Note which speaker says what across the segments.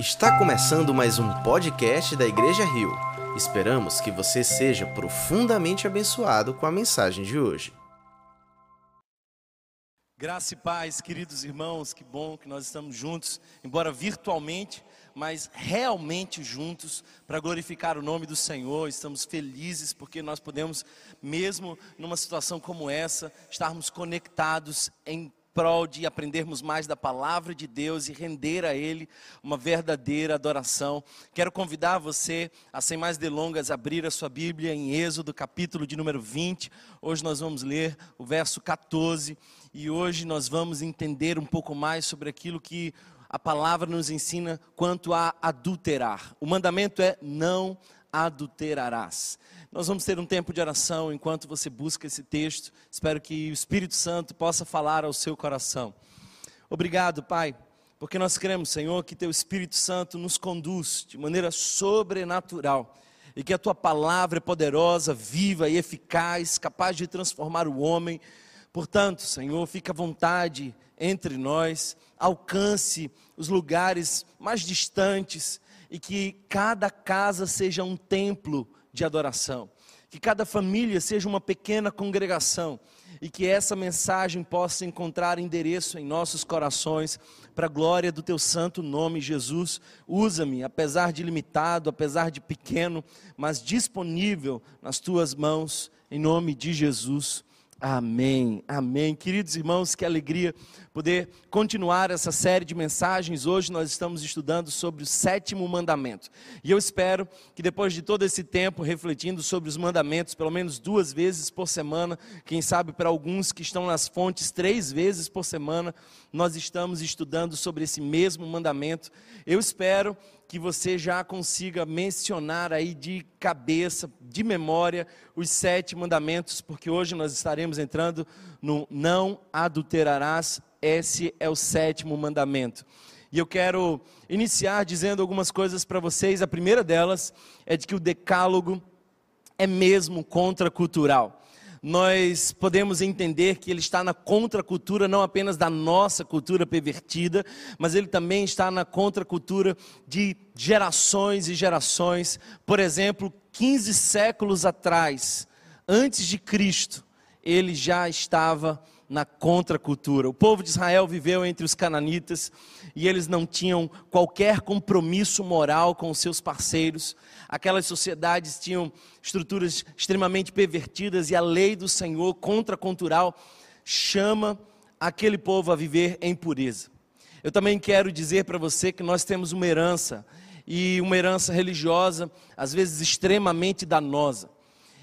Speaker 1: Está começando mais um podcast da Igreja Rio. Esperamos que você seja profundamente abençoado com a mensagem de hoje.
Speaker 2: Graça e paz, queridos irmãos, que bom que nós estamos juntos, embora virtualmente, mas realmente juntos para glorificar o nome do Senhor. Estamos felizes porque nós podemos, mesmo numa situação como essa, estarmos conectados em prol de aprendermos mais da palavra de Deus e render a Ele uma verdadeira adoração. Quero convidar você a, sem mais delongas, abrir a sua Bíblia em Êxodo, capítulo de número 20. Hoje nós vamos ler o verso 14 e hoje nós vamos entender um pouco mais sobre aquilo que a palavra nos ensina quanto a adulterar. O mandamento é não adulterarás. Nós vamos ter um tempo de oração enquanto você busca esse texto. Espero que o Espírito Santo possa falar ao seu coração. Obrigado, Pai, porque nós cremos, Senhor, que Teu Espírito Santo nos conduz de maneira sobrenatural e que a Tua palavra é poderosa, viva e eficaz, capaz de transformar o homem. Portanto, Senhor, fica à vontade entre nós, alcance os lugares mais distantes e que cada casa seja um templo de adoração. Que cada família seja uma pequena congregação e que essa mensagem possa encontrar endereço em nossos corações para a glória do teu santo nome, Jesus. Usa-me, apesar de limitado, apesar de pequeno, mas disponível nas tuas mãos, em nome de Jesus. Amém, amém. Queridos irmãos, que alegria poder continuar essa série de mensagens. Hoje nós estamos estudando sobre o sétimo mandamento. E eu espero que depois de todo esse tempo refletindo sobre os mandamentos, pelo menos duas vezes por semana, quem sabe para alguns que estão nas fontes três vezes por semana, nós estamos estudando sobre esse mesmo mandamento. Eu espero que você já consiga mencionar aí de cabeça, de memória, os sete mandamentos, porque hoje nós estaremos entrando no não adulterarás. Esse é o sétimo mandamento. E eu quero iniciar dizendo algumas coisas para vocês. A primeira delas é de que o decálogo é mesmo contracultural nós podemos entender que ele está na contracultura não apenas da nossa cultura pervertida, mas ele também está na contracultura de gerações e gerações. Por exemplo, 15 séculos atrás, antes de Cristo, ele já estava na contracultura. O povo de Israel viveu entre os cananitas e eles não tinham qualquer compromisso moral com os seus parceiros. Aquelas sociedades tinham estruturas extremamente pervertidas e a lei do Senhor contracultural chama aquele povo a viver em pureza. Eu também quero dizer para você que nós temos uma herança e uma herança religiosa, às vezes extremamente danosa.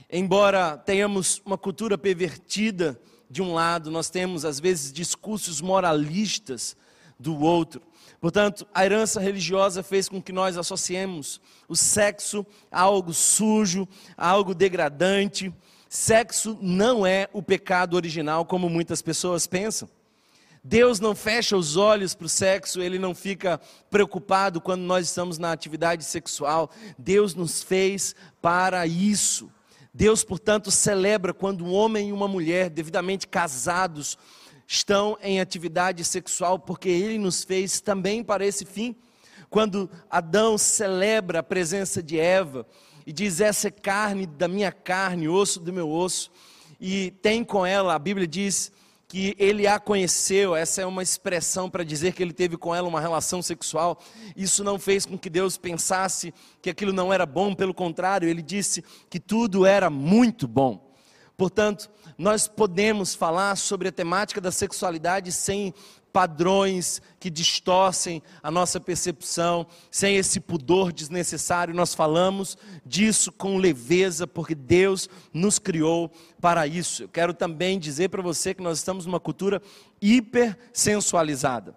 Speaker 2: Embora tenhamos uma cultura pervertida, de um lado, nós temos às vezes discursos moralistas do outro. Portanto, a herança religiosa fez com que nós associemos o sexo a algo sujo, a algo degradante. Sexo não é o pecado original, como muitas pessoas pensam. Deus não fecha os olhos para o sexo, Ele não fica preocupado quando nós estamos na atividade sexual. Deus nos fez para isso. Deus, portanto, celebra quando um homem e uma mulher, devidamente casados, estão em atividade sexual, porque Ele nos fez também para esse fim. Quando Adão celebra a presença de Eva e diz: Essa é carne da minha carne, osso do meu osso, e tem com ela, a Bíblia diz que ele a conheceu, essa é uma expressão para dizer que ele teve com ela uma relação sexual. Isso não fez com que Deus pensasse que aquilo não era bom, pelo contrário, ele disse que tudo era muito bom. Portanto, nós podemos falar sobre a temática da sexualidade sem padrões que distorcem a nossa percepção, sem esse pudor desnecessário. Nós falamos disso com leveza, porque Deus nos para isso. Eu quero também dizer para você que nós estamos numa cultura hipersensualizada.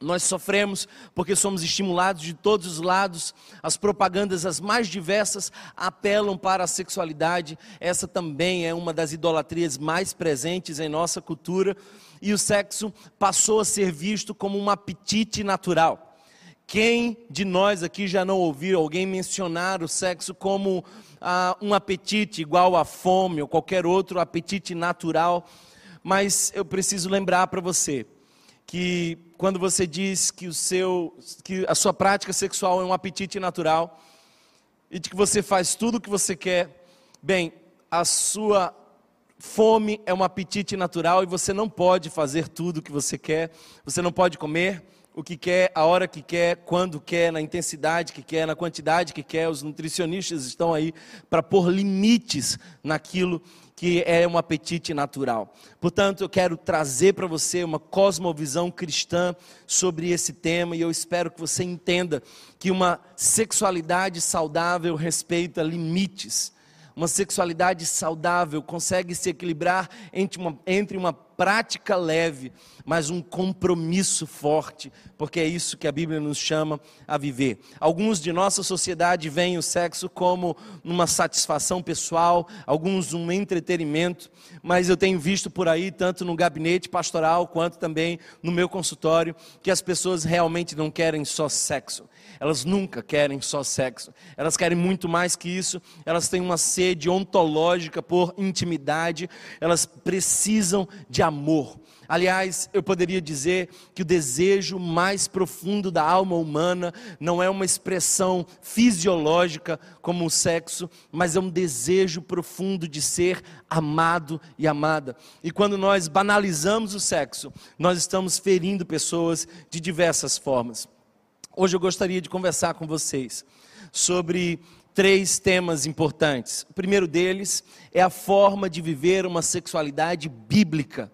Speaker 2: Nós sofremos porque somos estimulados de todos os lados, as propagandas as mais diversas apelam para a sexualidade. Essa também é uma das idolatrias mais presentes em nossa cultura e o sexo passou a ser visto como um apetite natural. Quem de nós aqui já não ouviu alguém mencionar o sexo como ah, um apetite igual a fome ou qualquer outro apetite natural? Mas eu preciso lembrar para você que quando você diz que o seu que a sua prática sexual é um apetite natural e de que você faz tudo o que você quer, bem, a sua fome é um apetite natural e você não pode fazer tudo o que você quer, você não pode comer o que quer, a hora que quer, quando quer, na intensidade que quer, na quantidade que quer. Os nutricionistas estão aí para pôr limites naquilo que é um apetite natural. Portanto, eu quero trazer para você uma cosmovisão cristã sobre esse tema e eu espero que você entenda que uma sexualidade saudável respeita limites. Uma sexualidade saudável consegue se equilibrar entre uma, entre uma prática leve, mas um compromisso forte, porque é isso que a Bíblia nos chama a viver. Alguns de nossa sociedade veem o sexo como uma satisfação pessoal, alguns um entretenimento, mas eu tenho visto por aí, tanto no gabinete pastoral quanto também no meu consultório, que as pessoas realmente não querem só sexo. Elas nunca querem só sexo. Elas querem muito mais que isso. Elas têm uma sede ontológica por intimidade. Elas precisam de amor. Aliás, eu poderia dizer que o desejo mais profundo da alma humana não é uma expressão fisiológica como o sexo, mas é um desejo profundo de ser amado e amada. E quando nós banalizamos o sexo, nós estamos ferindo pessoas de diversas formas. Hoje eu gostaria de conversar com vocês sobre três temas importantes. O primeiro deles é a forma de viver uma sexualidade bíblica.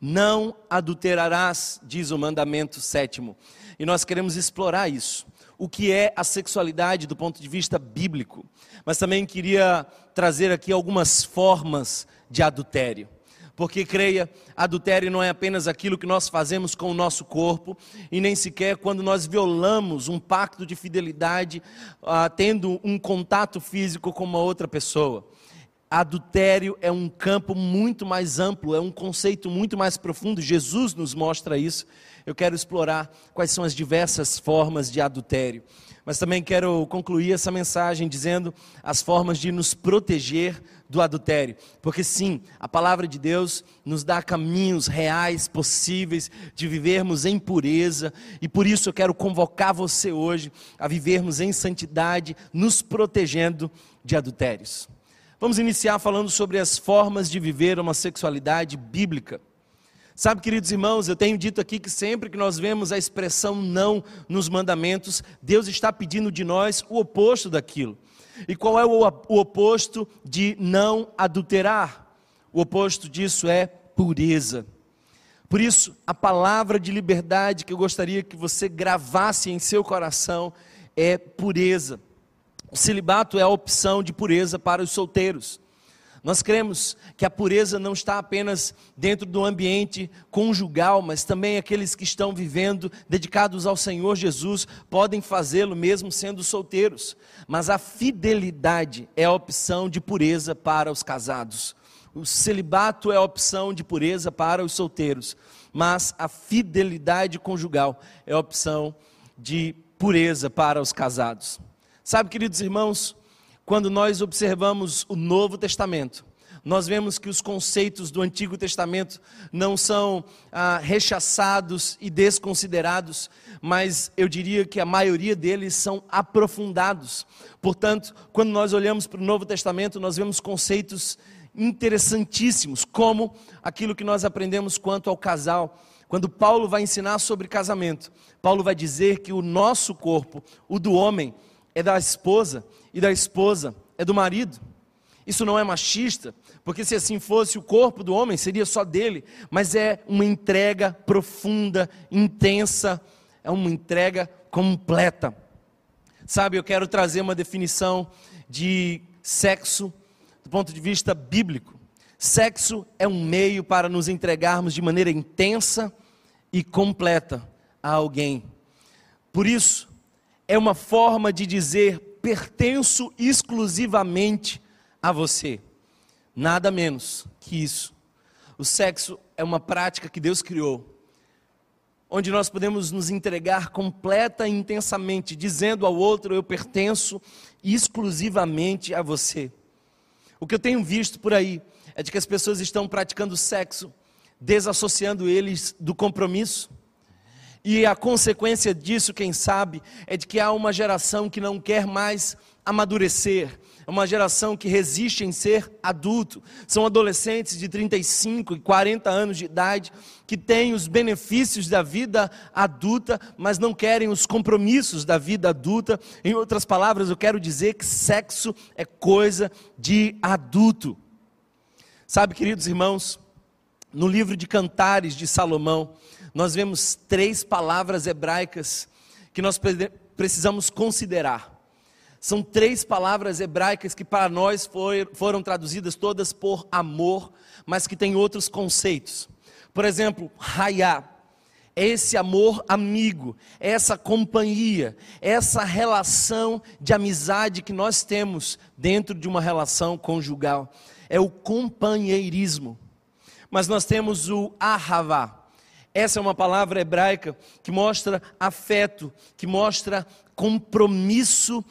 Speaker 2: Não adulterarás, diz o mandamento sétimo. E nós queremos explorar isso. O que é a sexualidade do ponto de vista bíblico. Mas também queria trazer aqui algumas formas de adultério. Porque creia, adultério não é apenas aquilo que nós fazemos com o nosso corpo, e nem sequer quando nós violamos um pacto de fidelidade, ah, tendo um contato físico com uma outra pessoa adultério é um campo muito mais amplo, é um conceito muito mais profundo. Jesus nos mostra isso. Eu quero explorar quais são as diversas formas de adultério. Mas também quero concluir essa mensagem dizendo as formas de nos proteger do adultério. Porque sim, a palavra de Deus nos dá caminhos reais, possíveis de vivermos em pureza, e por isso eu quero convocar você hoje a vivermos em santidade, nos protegendo de adultérios. Vamos iniciar falando sobre as formas de viver uma sexualidade bíblica. Sabe, queridos irmãos, eu tenho dito aqui que sempre que nós vemos a expressão não nos mandamentos, Deus está pedindo de nós o oposto daquilo. E qual é o, oposto de não adulterar? O oposto disso é pureza. Por isso, a palavra de liberdade que eu gostaria que você gravasse em seu coração é pureza. O celibato é a opção de pureza para os solteiros. Nós cremos que a pureza não está apenas dentro do ambiente conjugal, mas também aqueles que estão vivendo dedicados ao Senhor Jesus podem fazê-lo mesmo sendo solteiros. Mas a fidelidade é a opção de pureza para os casados. O celibato é a opção de pureza para os solteiros, mas a fidelidade conjugal é a opção de pureza para os casados. Sabe, queridos irmãos, quando nós observamos o Novo Testamento, nós vemos que os conceitos do Antigo Testamento não são ah, rechaçados e desconsiderados, mas eu diria que a maioria deles são aprofundados. Portanto, quando nós olhamos para o Novo Testamento, nós vemos conceitos interessantíssimos, como aquilo que nós aprendemos quanto ao casal. Quando Paulo vai ensinar sobre casamento, Paulo vai dizer que o nosso corpo, o do homem, é da esposa e da esposa é do marido. Isso não é machista, porque se assim fosse, o corpo do homem seria só dele, mas é uma entrega profunda, intensa, é uma entrega completa. Sabe, eu quero trazer uma definição de sexo do ponto de vista bíblico. Sexo é um meio para nos entregarmos de maneira intensa e completa a alguém. Por isso, é uma forma de dizer pertenço exclusivamente a você. Nada menos que isso. O sexo é uma prática que Deus criou, onde nós podemos nos entregar completa e intensamente, dizendo ao outro: Eu pertenço exclusivamente a você. O que eu tenho visto por aí é de que as pessoas estão praticando sexo, desassociando eles do compromisso E a consequência disso, quem sabe, é de que há uma geração que não quer mais amadurecer, é uma geração que resiste em ser adulto. São adolescentes de 35 e 40 anos de idade que têm os benefícios da vida adulta, mas não querem os compromissos da vida adulta. Em outras palavras, eu quero dizer que sexo é coisa de adulto. Sabe, queridos irmãos, no livro de Cantares de Salomão, nós vemos três palavras hebraicas que nós precisamos considerar. São três palavras hebraicas que para nós foi, foram traduzidas todas por amor, mas que têm outros conceitos. Por exemplo, raiá, é esse amor amigo, é essa companhia, é essa relação de amizade que nós temos dentro de uma relação conjugal. É o companheirismo. Mas nós temos o ahavá, essa é uma palavra hebraica que mostra afeto, que mostra compromisso,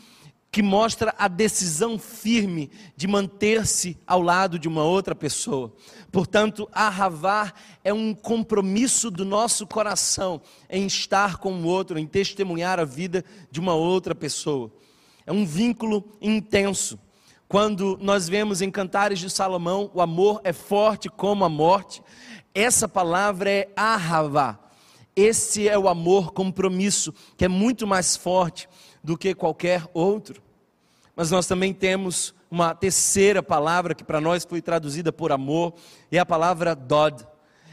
Speaker 2: que mostra a decisão firme de manter-se ao lado de uma outra pessoa. Portanto, ahavar é um compromisso do nosso coração em estar com o outro, em testemunhar a vida de uma outra pessoa. É um vínculo intenso. Quando nós vemos em Cantares de Salomão, o amor é forte como a morte, essa palavra é ahavá. Esse é o amor compromisso, que é muito mais forte do que qualquer outro. Mas nós também temos uma terceira palavra que para nós foi traduzida por amor, é a palavra dod.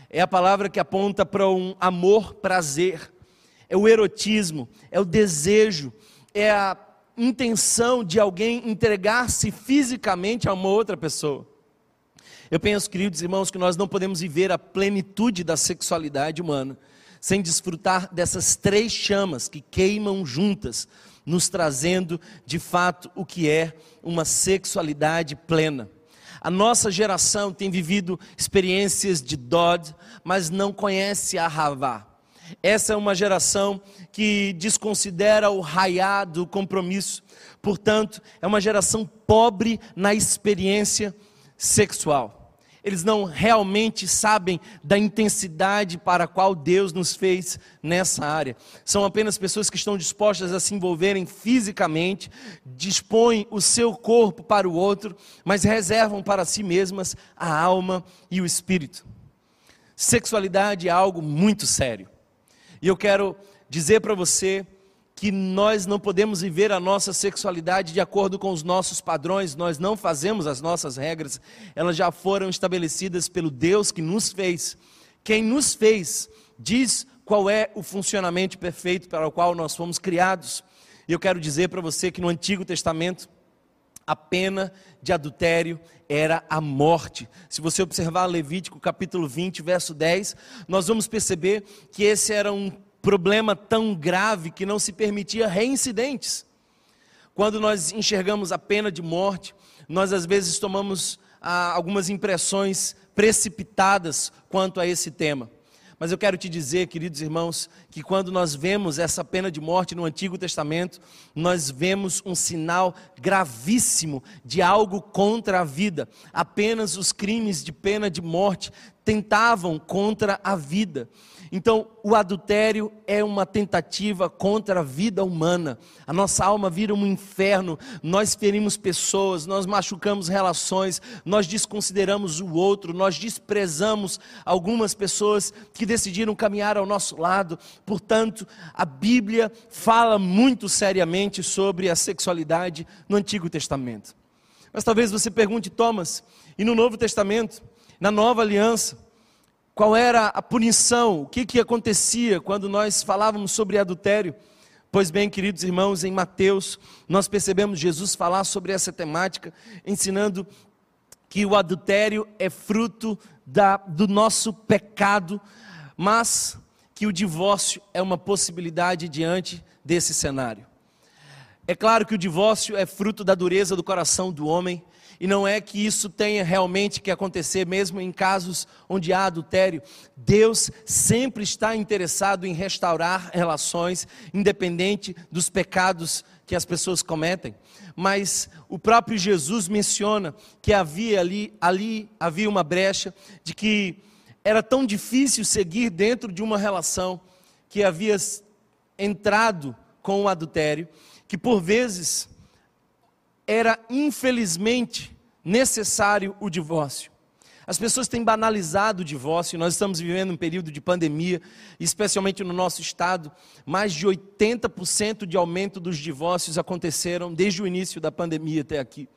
Speaker 2: É a palavra que aponta para um amor prazer. É o erotismo, é o desejo, é a intenção de alguém entregar-se fisicamente a uma outra pessoa. Eu penso, queridos irmãos, que nós não podemos viver a plenitude da sexualidade humana sem desfrutar dessas três chamas que queimam juntas, nos trazendo de fato o que é uma sexualidade plena. A nossa geração tem vivido experiências de Dod, mas não conhece a Havá. Essa é uma geração que desconsidera o raiá do compromisso, portanto, é uma geração pobre na experiência sexual eles não realmente sabem da intensidade para a qual Deus nos fez nessa área. São apenas pessoas que estão dispostas a se envolverem fisicamente, dispõem o seu corpo para o outro, mas reservam para si mesmas a alma e o espírito. Sexualidade é algo muito sério. E eu quero dizer para você que nós não podemos viver a nossa sexualidade de acordo com os nossos padrões, nós não fazemos as nossas regras, elas já foram estabelecidas pelo Deus que nos fez. Quem nos fez diz qual é o funcionamento perfeito para o qual nós fomos criados. E eu quero dizer para você que no Antigo Testamento, a pena de adultério era a morte. Se você observar Levítico capítulo 20, verso 10, nós vamos perceber que esse era um problema tão grave que não se permitia reincidentes. Quando nós enxergamos a pena de morte, nós às vezes tomamos ah, algumas impressões precipitadas quanto a esse tema. Mas eu quero te dizer, queridos irmãos, que quando nós vemos essa pena de morte no Antigo Testamento, nós vemos um sinal gravíssimo de algo contra a vida. Apenas os crimes de pena de morte tentavam contra a vida. Então, o adultério é uma tentativa contra a vida humana. A nossa alma vira um inferno. Nós ferimos pessoas, nós machucamos relações, nós desconsideramos o outro, nós desprezamos algumas pessoas que decidiram caminhar ao nosso lado. Portanto, a Bíblia fala muito seriamente sobre a sexualidade no Antigo Testamento. Mas talvez você pergunte, Thomas, e no Novo Testamento, na Nova Aliança, qual era a punição, o que, que acontecia quando nós falávamos sobre adultério. Pois bem, queridos irmãos, em Mateus, nós percebemos Jesus falar sobre essa temática, ensinando que o adultério é fruto da, do nosso pecado, mas que o divórcio é uma possibilidade diante desse cenário. É claro que o divórcio é fruto da dureza do coração do homem, e não é que isso tenha realmente que acontecer, mesmo em casos onde há adultério. Deus sempre está interessado em restaurar relações, independente dos pecados que as pessoas cometem. Mas o próprio Jesus menciona que havia ali, ali havia uma brecha de que era tão difícil seguir dentro de uma relação que havia entrado com o adultério, que por vezes era infelizmente necessário o divórcio. As pessoas têm banalizado o divórcio, nós estamos vivendo um período de pandemia, especialmente no nosso estado, mais de 80% de aumento dos divórcios aconteceram desde o início da pandemia até aqui.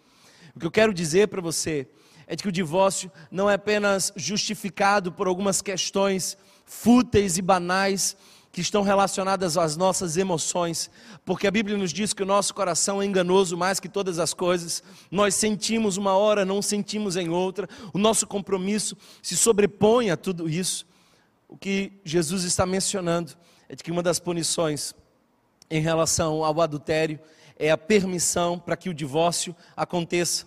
Speaker 2: O que eu quero dizer para você é que o divórcio não é apenas justificado por algumas questões fúteis e banais, que estão relacionadas às nossas emoções, porque a Bíblia nos diz que o nosso coração é enganoso mais que todas as coisas, nós sentimos uma hora, não sentimos em outra, o nosso compromisso se sobrepõe a tudo isso. O que Jesus está mencionando é de que uma das punições em relação ao adultério é a permissão para que o divórcio aconteça.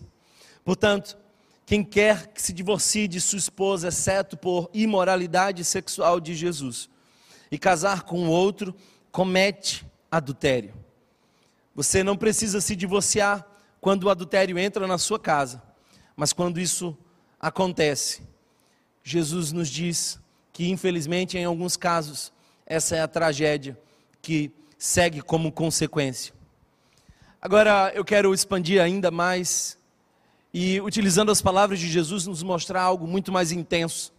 Speaker 2: Portanto, quem quer que se divorcie de sua esposa, exceto por imoralidade sexual de Jesus, e casar com outro, comete adultério. Você não precisa se divorciar quando o adultério entra na sua casa, mas quando isso acontece, Jesus nos diz que, infelizmente, em alguns casos, essa é a tragédia que segue como consequência. Agora eu quero expandir ainda mais e, utilizando as palavras de Jesus, nos mostrar algo muito mais intenso.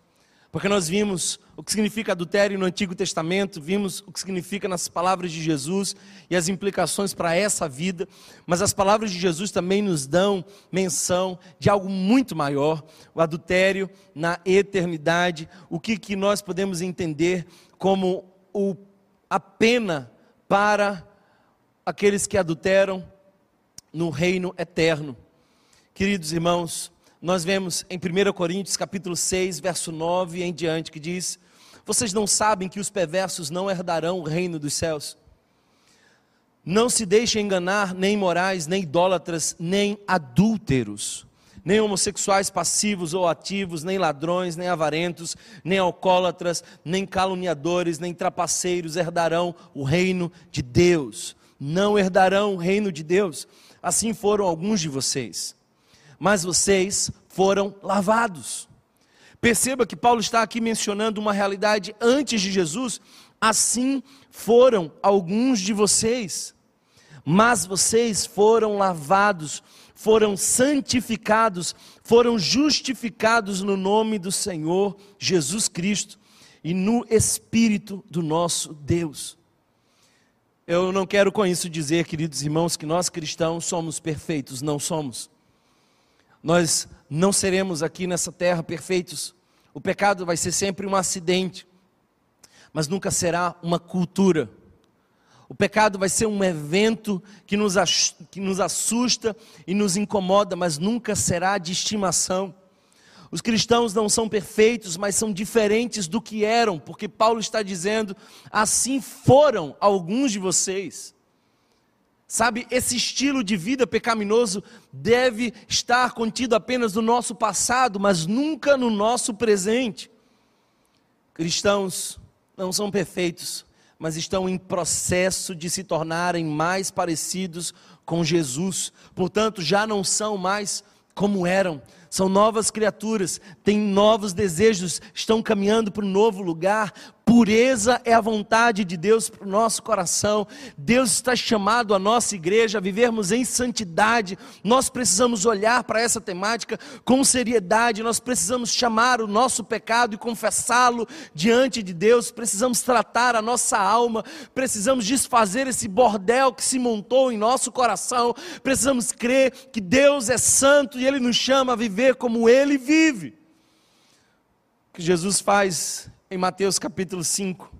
Speaker 2: Porque nós vimos o que significa adultério no Antigo Testamento, vimos o que significa nas palavras de Jesus e as implicações para essa vida, mas as palavras de Jesus também nos dão menção de algo muito maior, o adultério na eternidade, o que, que nós podemos entender como o, a pena para aqueles que adulteram no reino eterno. Queridos irmãos, nós vemos em 1 Coríntios capítulo 6, verso 9 em diante, que diz: Vocês não sabem que os perversos não herdarão o reino dos céus? Não se deixem enganar nem morais, nem idólatras, nem adúlteros, nem homossexuais passivos ou ativos, nem ladrões, nem avarentos, nem alcoólatras, nem caluniadores, nem trapaceiros herdarão o reino de Deus. Não herdarão o reino de Deus. Assim foram alguns de vocês mas vocês foram lavados. Perceba que Paulo está aqui mencionando uma realidade antes de Jesus, assim foram alguns de vocês, mas vocês foram lavados, foram santificados, foram justificados no nome do Senhor Jesus Cristo e no Espírito do nosso Deus. Eu não quero com isso dizer, queridos irmãos, que nós cristãos somos perfeitos, não somos. Nós não seremos aqui nessa terra perfeitos. O pecado vai ser sempre um acidente, mas nunca será uma cultura. O pecado vai ser um evento que nos, que nos assusta e nos incomoda, mas nunca será de estimação. Os cristãos não são perfeitos, mas são diferentes do que eram, porque Paulo está dizendo: assim foram alguns de vocês. Sabe, esse estilo de vida pecaminoso deve estar contido apenas no nosso passado, mas nunca no nosso presente. Cristãos não são perfeitos, mas estão em processo de se tornarem mais parecidos com Jesus. Portanto, já não são mais como eram, são novas criaturas, têm novos desejos, estão caminhando para um novo lugar, Pureza é a vontade de Deus para o nosso coração. Deus está chamado a nossa igreja a vivermos em santidade. Nós precisamos olhar para essa temática com seriedade. Nós precisamos chamar o nosso pecado e confessá-lo diante de Deus. Precisamos tratar a nossa alma. Precisamos desfazer esse bordel que se montou em nosso coração. Precisamos crer que Deus é santo e Ele nos chama a viver como Ele vive. O que Jesus faz em Mateus capítulo 5.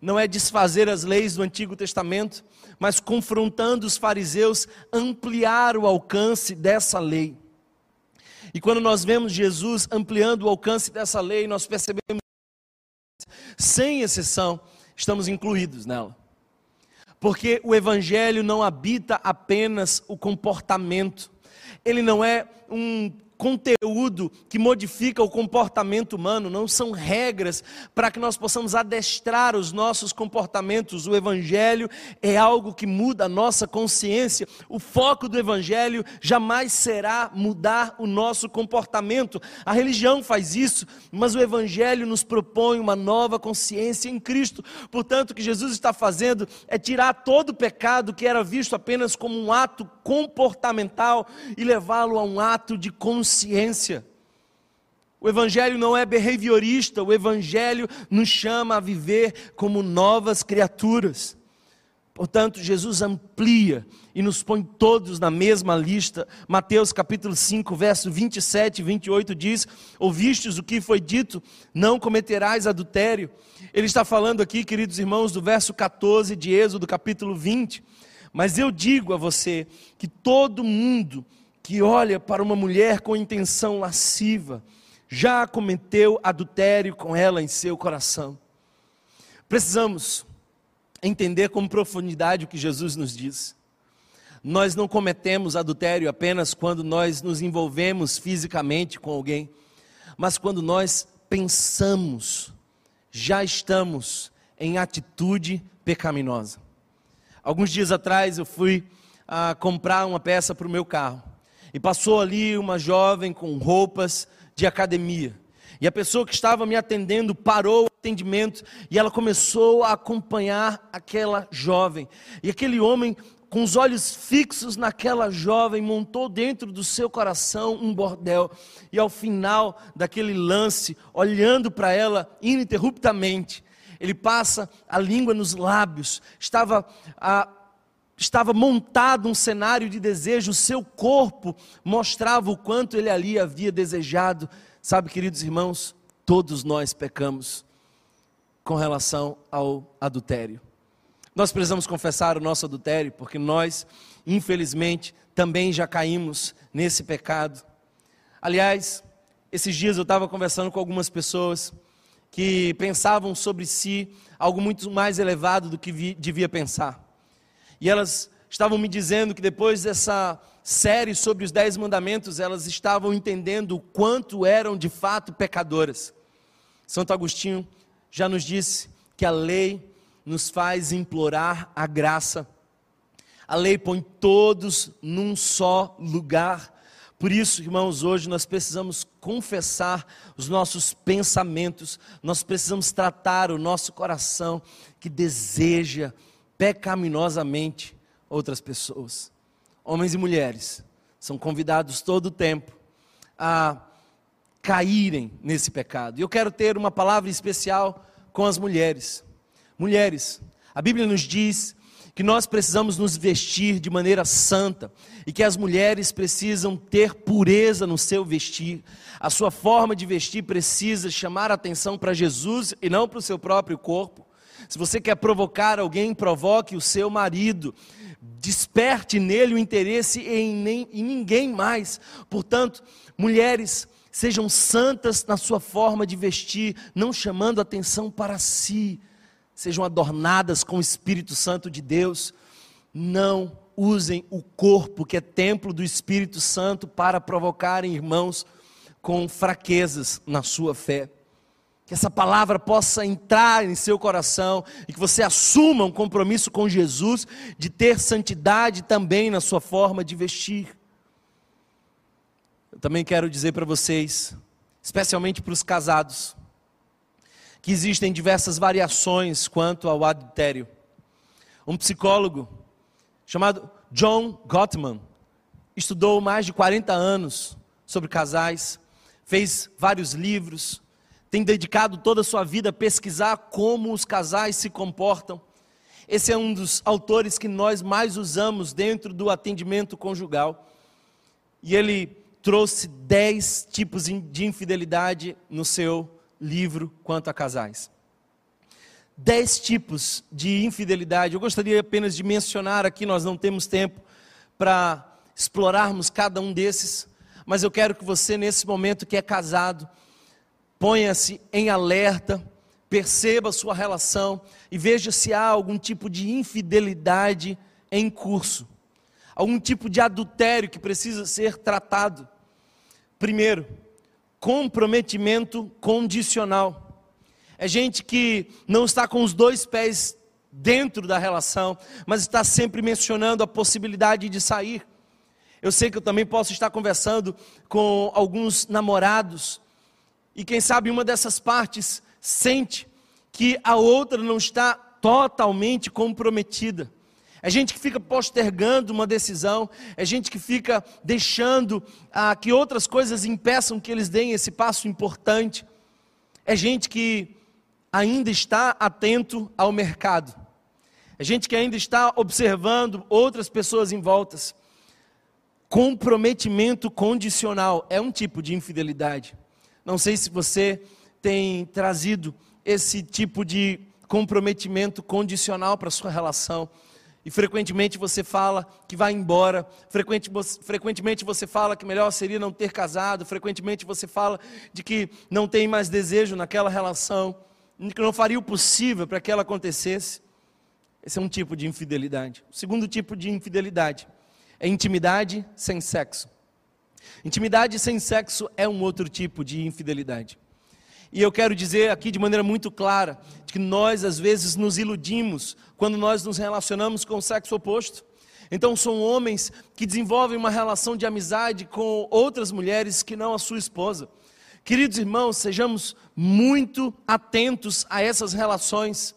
Speaker 2: Não é desfazer as leis do Antigo Testamento, mas confrontando os fariseus, ampliar o alcance dessa lei. E quando nós vemos Jesus ampliando o alcance dessa lei, nós percebemos, sem exceção, estamos incluídos nela. Porque o Evangelho não habita apenas o comportamento, ele não é um conteúdo que modifica o comportamento humano, não são regras para que nós possamos adestrar os nossos comportamentos. O Evangelho é algo que muda a nossa consciência. O foco do Evangelho jamais será mudar o nosso comportamento. A religião faz isso, mas o Evangelho nos propõe uma nova consciência em Cristo. Portanto, o que Jesus está fazendo é tirar todo o pecado que era visto apenas como um ato comportamental e levá-lo a um ato de consciência. O Evangelho não é behaviorista, o Evangelho nos chama a viver como novas criaturas. Portanto, Jesus amplia e nos põe todos na mesma lista. Mateus capítulo 5, verso 27 e 28 diz: Ouvistes o que foi dito, não cometerás adultério. Ele está falando aqui, queridos irmãos, do verso 14 de Êxodo, capítulo 20. Mas eu digo a você que todo mundo que olha para uma mulher com intenção lasciva já cometeu adultério com ela em seu coração. Precisamos entender com profundidade o que Jesus nos diz. Nós não cometemos adultério apenas quando nós nos envolvemos fisicamente com alguém, mas quando nós pensamos, já estamos em atitude pecaminosa. Alguns dias atrás eu fui a comprar uma peça para o meu carro e passou ali uma jovem com roupas de academia. E a pessoa que estava me atendendo parou o atendimento e ela começou a acompanhar aquela jovem. E aquele homem, com os olhos fixos naquela jovem, montou dentro do seu coração um bordel. E ao final daquele lance, olhando para ela ininterruptamente, ele passa a língua nos lábios, estava a, estava montado um cenário de desejo, o seu corpo mostrava o quanto ele ali havia desejado. Sabe, queridos irmãos, todos nós pecamos com relação ao adultério. Nós precisamos confessar o nosso adultério, porque nós, infelizmente, também já caímos nesse pecado. Aliás, esses dias eu estava conversando com algumas pessoas que pensavam sobre si algo muito mais elevado do que devia pensar. E elas estavam me dizendo que depois dessa série sobre os Dez Mandamentos, elas estavam entendendo o quanto eram de fato pecadoras. Santo Agostinho já nos disse que a lei nos faz implorar a graça. A lei põe todos num só lugar. Por isso, irmãos, hoje nós precisamos confessar os nossos pensamentos, nós precisamos tratar o nosso coração que deseja pecaminosamente outras pessoas. Homens e mulheres são convidados todo o tempo a caírem nesse pecado. E eu quero ter uma palavra especial com as mulheres. Mulheres, a Bíblia nos diz que nós precisamos nos vestir de maneira santa e que as mulheres precisam ter pureza no seu vestir. A sua forma de vestir precisa chamar atenção para Jesus e não para o seu próprio corpo. Se você quer provocar alguém, provoque o seu marido. Desperte nele o interesse em, nem, em ninguém mais. Portanto, mulheres, sejam santas na sua forma de vestir, não chamando atenção para si. Sejam adornadas com o Espírito Santo de Deus. Não usem o corpo, que é templo do Espírito Santo, para provocarem irmãos com fraquezas na sua fé que essa palavra possa entrar em seu coração e que você assuma um compromisso com Jesus de ter santidade também na sua forma de vestir. Eu também quero dizer para vocês, especialmente para os casados, que existem diversas variações quanto ao adultério. Um psicólogo chamado John Gottman estudou mais de 40 anos sobre casais, fez vários livros, tem dedicado toda a sua vida a pesquisar como os casais se comportam. Esse é um dos autores que nós mais usamos dentro do atendimento conjugal. E ele trouxe dez tipos de infidelidade no seu livro quanto a casais. Dez tipos de infidelidade. Eu gostaria apenas de mencionar aqui, nós não temos tempo para explorarmos cada um desses, mas eu quero que você, nesse momento que é casado, Ponha-se em alerta, perceba sua relação e veja se há algum tipo de infidelidade em curso, algum tipo de adultério que precisa ser tratado. Primeiro, comprometimento condicional. É gente que não está com os dois pés dentro da relação, mas está sempre mencionando a possibilidade de sair. Eu sei que eu também posso estar conversando com alguns namorados, e quem sabe uma dessas partes sente que a outra não está totalmente comprometida. É gente que fica postergando uma decisão, é gente que fica deixando ah, que outras coisas impeçam que eles deem esse passo importante. É gente que ainda está atento ao mercado. É gente que ainda está observando outras pessoas em voltas. Comprometimento condicional é um tipo de infidelidade. Não sei se você tem trazido esse tipo de comprometimento condicional para sua relação. E frequentemente você fala que vai embora, frequentemente você fala que melhor seria não ter casado, frequentemente você fala de que não tem mais desejo naquela relação, que não faria o possível para que ela acontecesse. Esse é um tipo de infidelidade. O segundo tipo de infidelidade é intimidade sem sexo. Intimidade sem sexo é um outro tipo de infidelidade. E eu quero dizer aqui de maneira muito clara que nós às vezes nos iludimos quando nós nos relacionamos com o sexo oposto. Então são homens que desenvolvem uma relação de amizade com outras mulheres que não a sua esposa. Queridos irmãos, sejamos muito atentos a essas relações,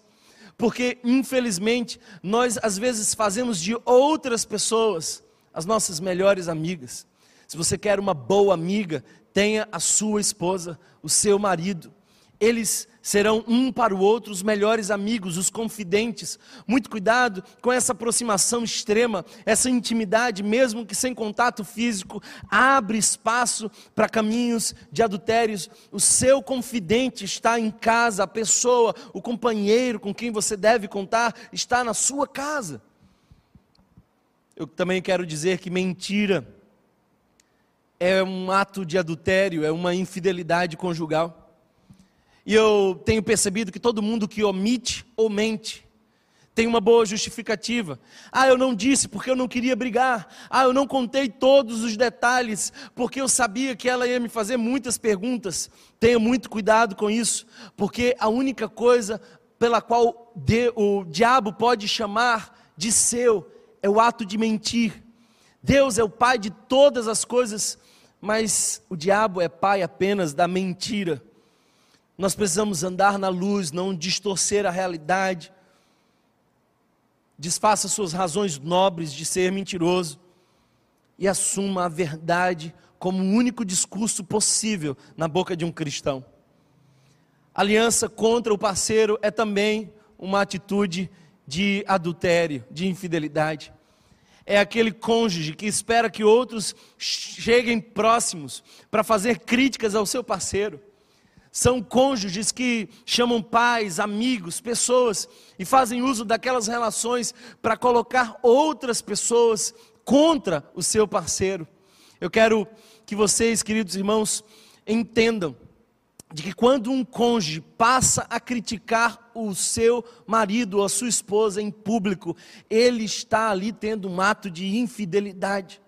Speaker 2: porque infelizmente nós às vezes fazemos de outras pessoas as nossas melhores amigas. Se você quer uma boa amiga, tenha a sua esposa, o seu marido. Eles serão um para o outro os melhores amigos, os confidentes. Muito cuidado com essa aproximação extrema, essa intimidade, mesmo que sem contato físico, abre espaço para caminhos de adultérios. O seu confidente está em casa, a pessoa, o companheiro com quem você deve contar está na sua casa. Eu também quero dizer que mentira é um ato de adultério, é uma infidelidade conjugal. E eu tenho percebido que todo mundo que omite ou mente tem uma boa justificativa. Ah, eu não disse porque eu não queria brigar. Ah, eu não contei todos os detalhes porque eu sabia que ela ia me fazer muitas perguntas. Tenha muito cuidado com isso, porque a única coisa pela qual o diabo pode chamar de seu é o ato de mentir. Deus é o Pai de todas as coisas mas o diabo é pai apenas da mentira. Nós precisamos andar na luz, não distorcer a realidade. Desfaça suas razões nobres de ser mentiroso e assuma a verdade como o único discurso possível na boca de um cristão. Aliança contra o parceiro é também uma atitude de adultério, de infidelidade é aquele cônjuge que espera que outros cheguem próximos para fazer críticas ao seu parceiro. São cônjuges que chamam pais, amigos, pessoas e fazem uso daquelas relações para colocar outras pessoas contra o seu parceiro. Eu quero que vocês, queridos irmãos, entendam de que quando um cônjuge passa a criticar o seu marido ou a sua esposa em público, ele está ali tendo um ato de infidelidade.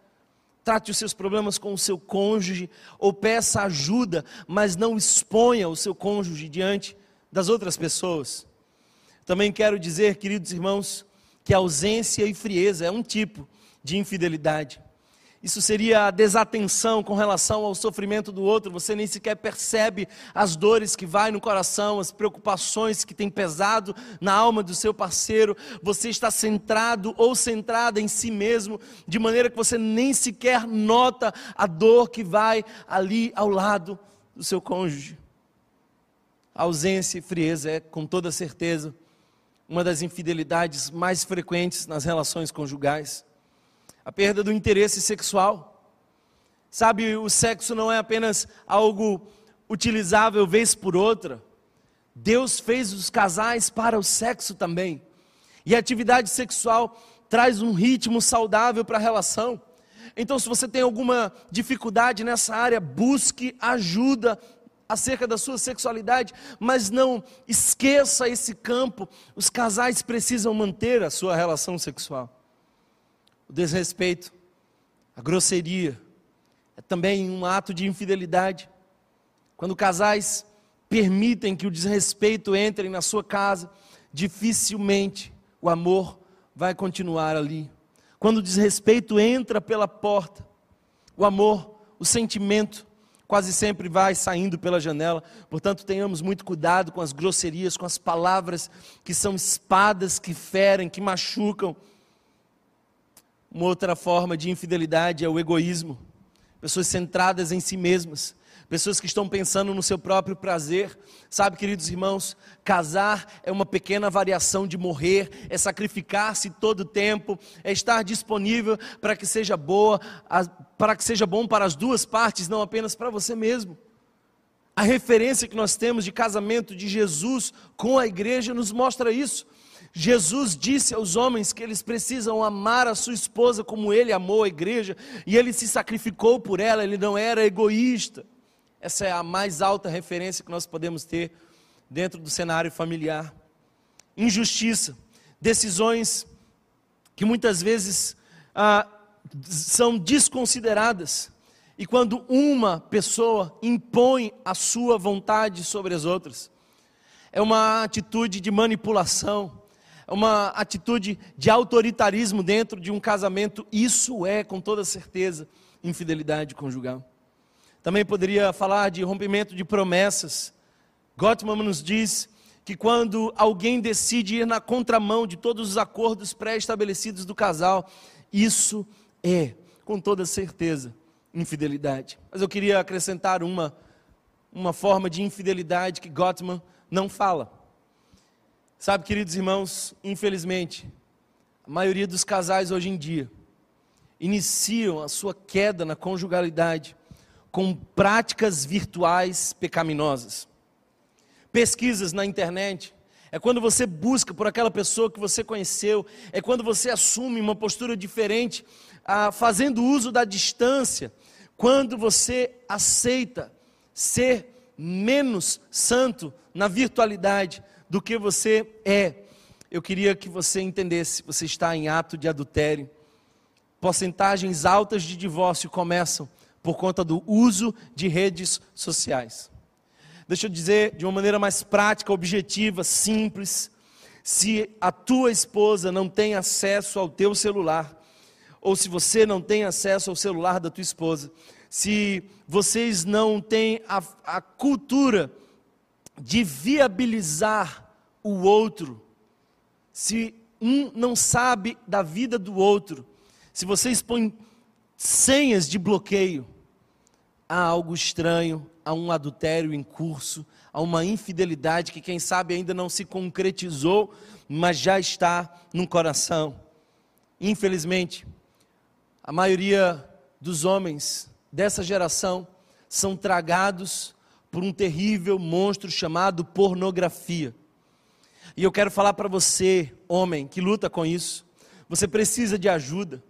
Speaker 2: Trate os seus problemas com o seu cônjuge ou peça ajuda, mas não exponha o seu cônjuge diante das outras pessoas. Também quero dizer, queridos irmãos, que ausência e frieza é um tipo de infidelidade. Isso seria a desatenção com relação ao sofrimento do outro. Você nem sequer percebe as dores que vai no coração, as preocupações que tem pesado na alma do seu parceiro. Você está centrado ou centrada em si mesmo, de maneira que você nem sequer nota a dor que vai ali ao lado do seu cônjuge. A ausência e frieza é, com toda certeza, uma das infidelidades mais frequentes nas relações conjugais a perda do interesse sexual. Sabe, o sexo não é apenas algo utilizável vez por outra. Deus fez os casais para o sexo também. E a atividade sexual traz um ritmo saudável para a relação. Então, se você tem alguma dificuldade nessa área, busque ajuda acerca da sua sexualidade, mas não esqueça esse campo. Os casais precisam manter a sua relação sexual o desrespeito, a grosseria, é também um ato de infidelidade. Quando casais permitem que o desrespeito entre na sua casa, dificilmente o amor vai continuar ali. Quando o desrespeito entra pela porta, o amor, o sentimento, quase sempre vai saindo pela janela. Portanto, tenhamos muito cuidado com as grosserias, com as palavras que são espadas que ferem, que machucam. Uma outra forma de infidelidade é o egoísmo. Pessoas centradas em si mesmas, pessoas que estão pensando no seu próprio prazer. Sabe, queridos irmãos, casar é uma pequena variação de morrer, é sacrificar-se todo o tempo, é estar disponível para que seja boa, para que seja bom para as duas partes, não apenas para você mesmo. A referência que nós temos de casamento de Jesus com a igreja nos mostra isso. Jesus disse aos homens que eles precisam amar a sua esposa como ele amou a igreja, e ele se sacrificou por ela, ele não era egoísta. Essa é a mais alta referência que nós podemos ter dentro do cenário familiar. Injustiça, decisões que muitas vezes ah, são desconsideradas. E quando uma pessoa impõe a sua vontade sobre as outras, é uma atitude de manipulação, uma atitude de autoritarismo dentro de um casamento. Isso é, com toda certeza, infidelidade conjugal. Também poderia falar de rompimento de promessas. Gottman nos diz que quando alguém decide ir na contramão de todos os acordos pré-estabelecidos do casal, isso é, com toda certeza, infidelidade. Mas eu queria acrescentar uma, uma forma de infidelidade que Gottman não fala. Sabe, queridos irmãos, infelizmente, a maioria dos casais hoje em dia iniciam a sua queda na conjugalidade com práticas virtuais pecaminosas. Pesquisas na internet é quando você busca por aquela pessoa que você conheceu, é quando você assume uma postura diferente, ah, fazendo uso da distância, quando você aceita ser menos santo na virtualidade do que você é. Eu queria que você entendesse: você está em ato de adultério. Porcentagens altas de divórcio começam por conta do uso de redes sociais. Deixa eu dizer de uma maneira mais prática, objetiva, simples. Se a tua esposa não tem acesso ao teu celular, ou se você não tem acesso ao celular da tua esposa, se vocês não têm a, a cultura de viabilizar o outro, se um não sabe da vida do outro, se você expõe senhas de bloqueio, há algo estranho, há um adultério em curso, há uma infidelidade que, quem sabe, ainda não se concretizou, mas já está no coração. Infelizmente, a maioria dos homens dessa geração são tragados por um terrível monstro chamado pornografia. E eu quero falar para você, homem, que luta com isso. Você precisa de ajuda.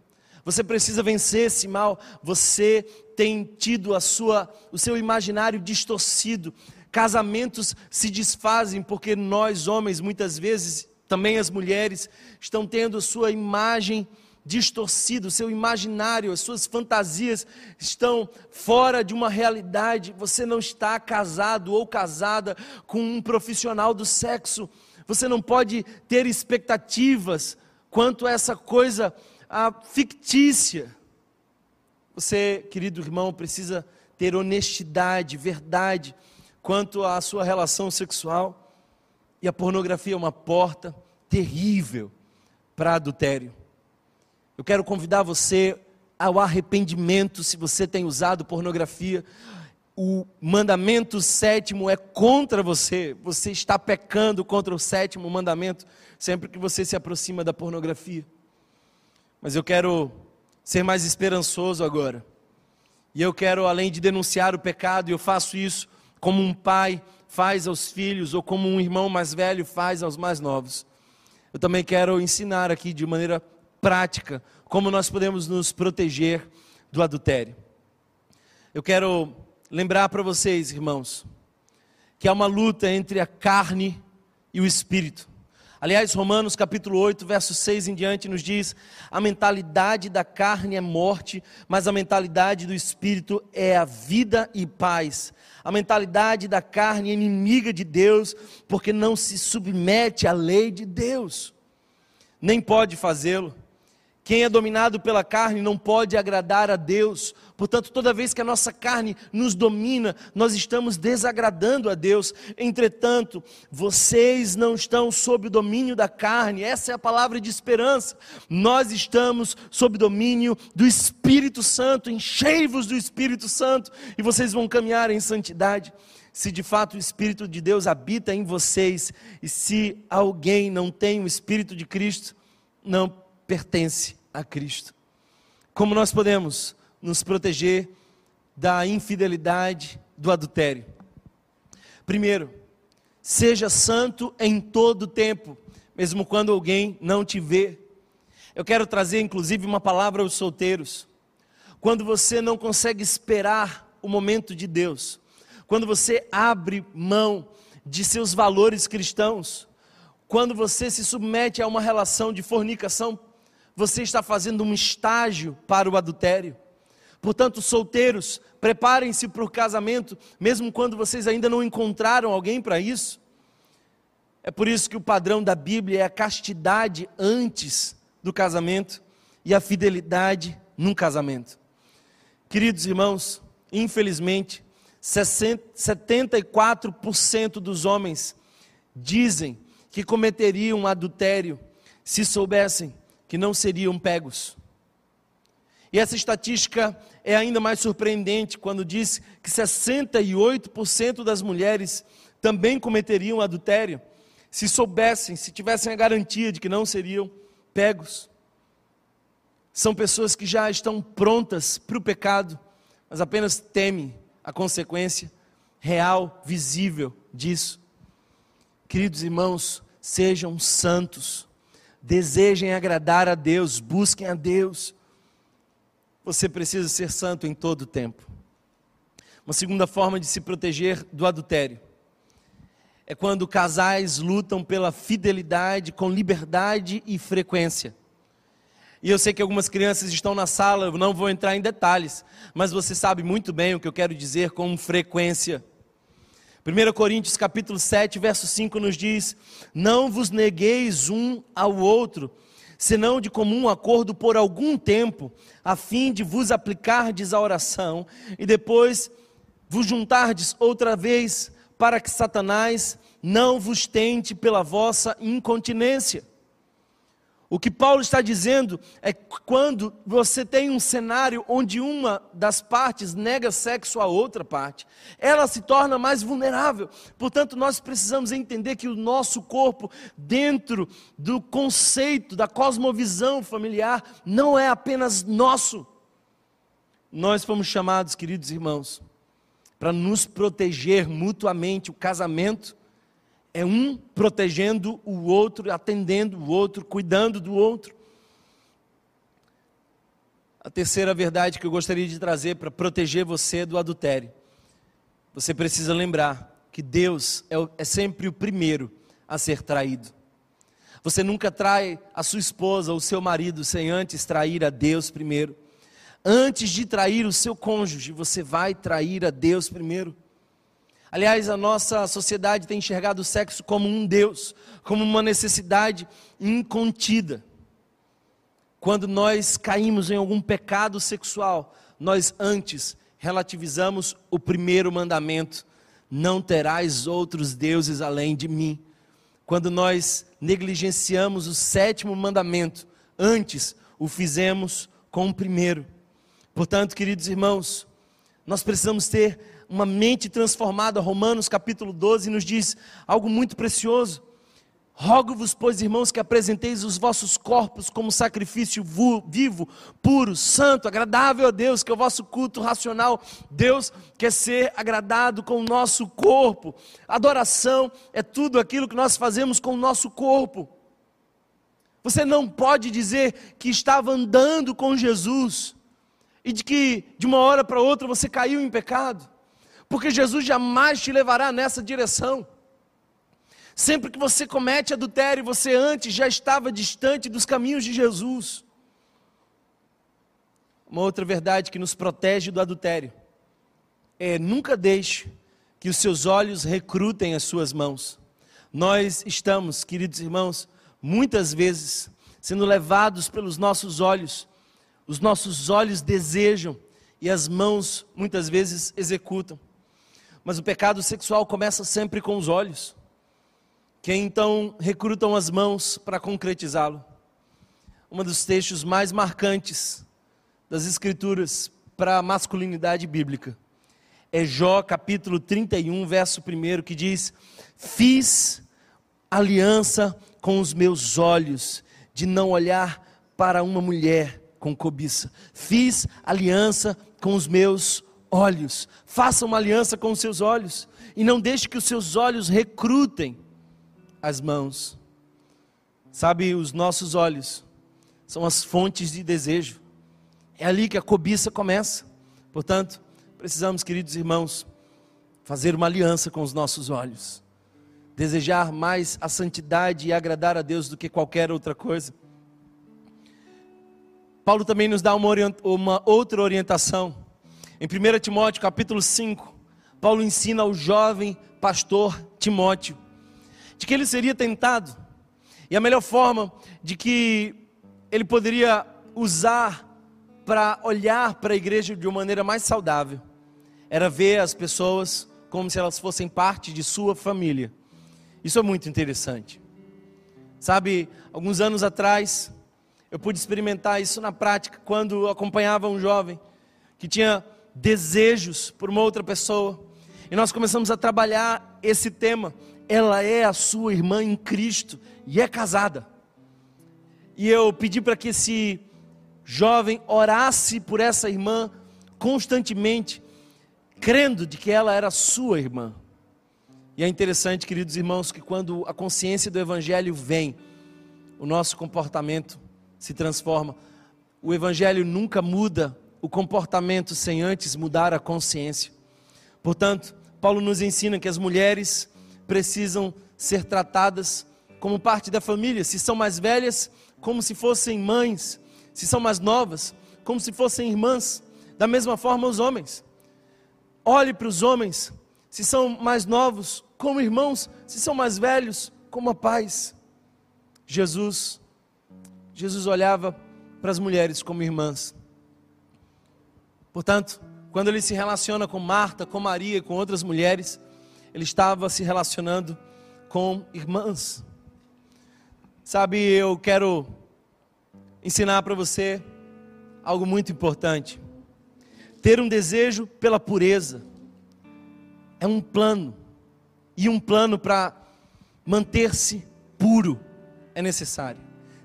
Speaker 2: Você precisa vencer esse mal. Você tem tido a sua, o seu imaginário distorcido. Casamentos se desfazem porque nós, homens, muitas vezes, também as mulheres, estão tendo a sua imagem distorcida, o seu imaginário, as suas fantasias estão fora de uma realidade. Você não está casado ou casada com um profissional do sexo. Você não pode ter expectativas quanto a essa coisa a fictícia. Você, querido irmão, precisa ter honestidade, verdade quanto à sua relação sexual. E a pornografia é uma porta terrível para adultério. Eu quero convidar você ao arrependimento se você tem usado pornografia. O mandamento sétimo é contra você. Você está pecando contra o sétimo mandamento sempre que você se aproxima da pornografia. Mas eu quero ser mais esperançoso agora. E eu quero, além de denunciar o pecado, eu faço isso como um pai faz aos filhos, ou como um irmão mais velho faz aos mais novos. Eu também quero ensinar aqui de maneira prática como nós podemos nos proteger do adultério. Eu quero lembrar para vocês, irmãos, que há uma luta entre a carne e o espírito. Aliás, Romanos capítulo 8, verso 6 em diante nos diz: a mentalidade da carne é morte, mas a mentalidade do espírito é a vida e paz. A mentalidade da carne é inimiga de Deus, porque não se submete à lei de Deus, nem pode fazê-lo. Quem é dominado pela carne não pode agradar a Deus. Portanto, toda vez que a nossa carne nos domina, nós estamos desagradando a Deus. Entretanto, vocês não estão sob o domínio da carne. Essa é a palavra de esperança. Nós estamos sob domínio do Espírito Santo. Enchei-vos do Espírito Santo e vocês vão caminhar em santidade. Se de fato o Espírito de Deus habita em vocês e se alguém não tem o Espírito de Cristo, não pertence a Cristo. Como nós podemos nos proteger da infidelidade, do adultério? Primeiro, seja santo em todo tempo, mesmo quando alguém não te vê. Eu quero trazer inclusive uma palavra aos solteiros. Quando você não consegue esperar o momento de Deus, quando você abre mão de seus valores cristãos, quando você se submete a uma relação de fornicação você está fazendo um estágio para o adultério. Portanto, solteiros, preparem-se para o casamento, mesmo quando vocês ainda não encontraram alguém para isso. É por isso que o padrão da Bíblia é a castidade antes do casamento e a fidelidade num casamento. Queridos irmãos, infelizmente, 74% dos homens dizem que cometeriam adultério se soubessem que não seriam pegos. E essa estatística é ainda mais surpreendente quando diz que 68% das mulheres também cometeriam adultério se soubessem, se tivessem a garantia de que não seriam pegos. São pessoas que já estão prontas para o pecado, mas apenas temem a consequência real, visível disso. Queridos irmãos, sejam santos desejem agradar a Deus, busquem a Deus. Você precisa ser santo em todo o tempo. Uma segunda forma de se proteger do adultério é quando casais lutam pela fidelidade com liberdade e frequência. E eu sei que algumas crianças estão na sala, eu não vou entrar em detalhes, mas você sabe muito bem o que eu quero dizer com frequência. 1 Coríntios capítulo 7, verso 5 nos diz: Não vos negueis um ao outro, senão de comum acordo por algum tempo, a fim de vos aplicardes a oração, e depois vos juntardes outra vez, para que Satanás não vos tente pela vossa incontinência. O que Paulo está dizendo é quando você tem um cenário onde uma das partes nega sexo à outra parte, ela se torna mais vulnerável. Portanto, nós precisamos entender que o nosso corpo, dentro do conceito da cosmovisão familiar, não é apenas nosso. Nós fomos chamados, queridos irmãos, para nos proteger mutuamente o casamento é um protegendo o outro, atendendo o outro, cuidando do outro. A terceira verdade que eu gostaria de trazer para proteger você do adultério. Você precisa lembrar que Deus é, é sempre o primeiro a ser traído. Você nunca trai a sua esposa ou seu marido sem antes trair a Deus primeiro. Antes de trair o seu cônjuge, você vai trair a Deus primeiro. Aliás, a nossa sociedade tem enxergado o sexo como um Deus, como uma necessidade incontida. Quando nós caímos em algum pecado sexual, nós antes relativizamos o primeiro mandamento: não terás outros deuses além de mim. Quando nós negligenciamos o sétimo mandamento, antes o fizemos com o primeiro. Portanto, queridos irmãos, nós precisamos ter uma mente transformada. Romanos capítulo 12 nos diz algo muito precioso. Rogo-vos, pois, irmãos, que apresenteis os vossos corpos como sacrifício vivo, puro, santo, agradável a Deus, que é o vosso culto racional. Deus quer ser agradado com o nosso corpo. Adoração é tudo aquilo que nós fazemos com o nosso corpo. Você não pode dizer que estava andando com Jesus e de que de uma hora para outra você caiu em pecado porque Jesus jamais te levará nessa direção. Sempre que você comete adultério, você antes já estava distante dos caminhos de Jesus. Uma outra verdade que nos protege do adultério é nunca deixe que os seus olhos recrutem as suas mãos. Nós estamos, queridos irmãos, muitas vezes sendo levados pelos nossos olhos. Os nossos olhos desejam e as mãos muitas vezes executam. Mas o pecado sexual começa sempre com os olhos que então recrutam as mãos para concretizá-lo. Um dos textos mais marcantes das Escrituras para a masculinidade bíblica é Jó capítulo 31, verso 1, que diz: Fiz aliança com os meus olhos de não olhar para uma mulher com cobiça. Fiz aliança com os meus olhos. Faça uma aliança com os seus olhos e não deixe que os seus olhos recrutem as mãos. Sabe, os nossos olhos são as fontes de desejo. É ali que a cobiça começa. Portanto, precisamos, queridos irmãos, fazer uma aliança com os nossos olhos. Desejar mais a santidade e agradar a Deus do que qualquer outra coisa. Paulo também nos dá uma, uma outra orientação. Em 1 Timóteo capítulo 5, Paulo ensina ao jovem pastor Timóteo de que ele seria tentado. E a melhor forma de que ele poderia usar para olhar para a igreja de uma maneira mais saudável era ver as pessoas como se elas fossem parte de sua família. Isso é muito interessante. Sabe, alguns anos atrás, eu pude experimentar isso na prática quando acompanhava um jovem que tinha desejos por uma outra pessoa. E nós começamos a trabalhar esse tema ela é a sua irmã em Cristo e é casada. E eu pedi para que esse jovem orasse por essa irmã constantemente, crendo de que ela era sua irmã. E é interessante, queridos irmãos, que quando a consciência do Evangelho vem, o nosso comportamento se transforma. O Evangelho nunca muda o comportamento sem antes mudar a consciência. Portanto, Paulo nos ensina que as mulheres precisam ser tratadas como parte da família. Se são mais velhas, como se fossem mães. Se são mais novas, como se fossem irmãs. Da mesma forma, os homens. Olhe para os homens, se são mais novos, como irmãos, se são mais velhos, como pais. Jesus, Jesus olhava para as mulheres como irmãs. Portanto, quando ele se relaciona com Marta, com Maria, com outras mulheres, ele estava se relacionando com irmãs. Sabe, eu quero ensinar para você algo muito importante. Ter um desejo pela pureza é um plano, e um plano para manter-se puro é necessário.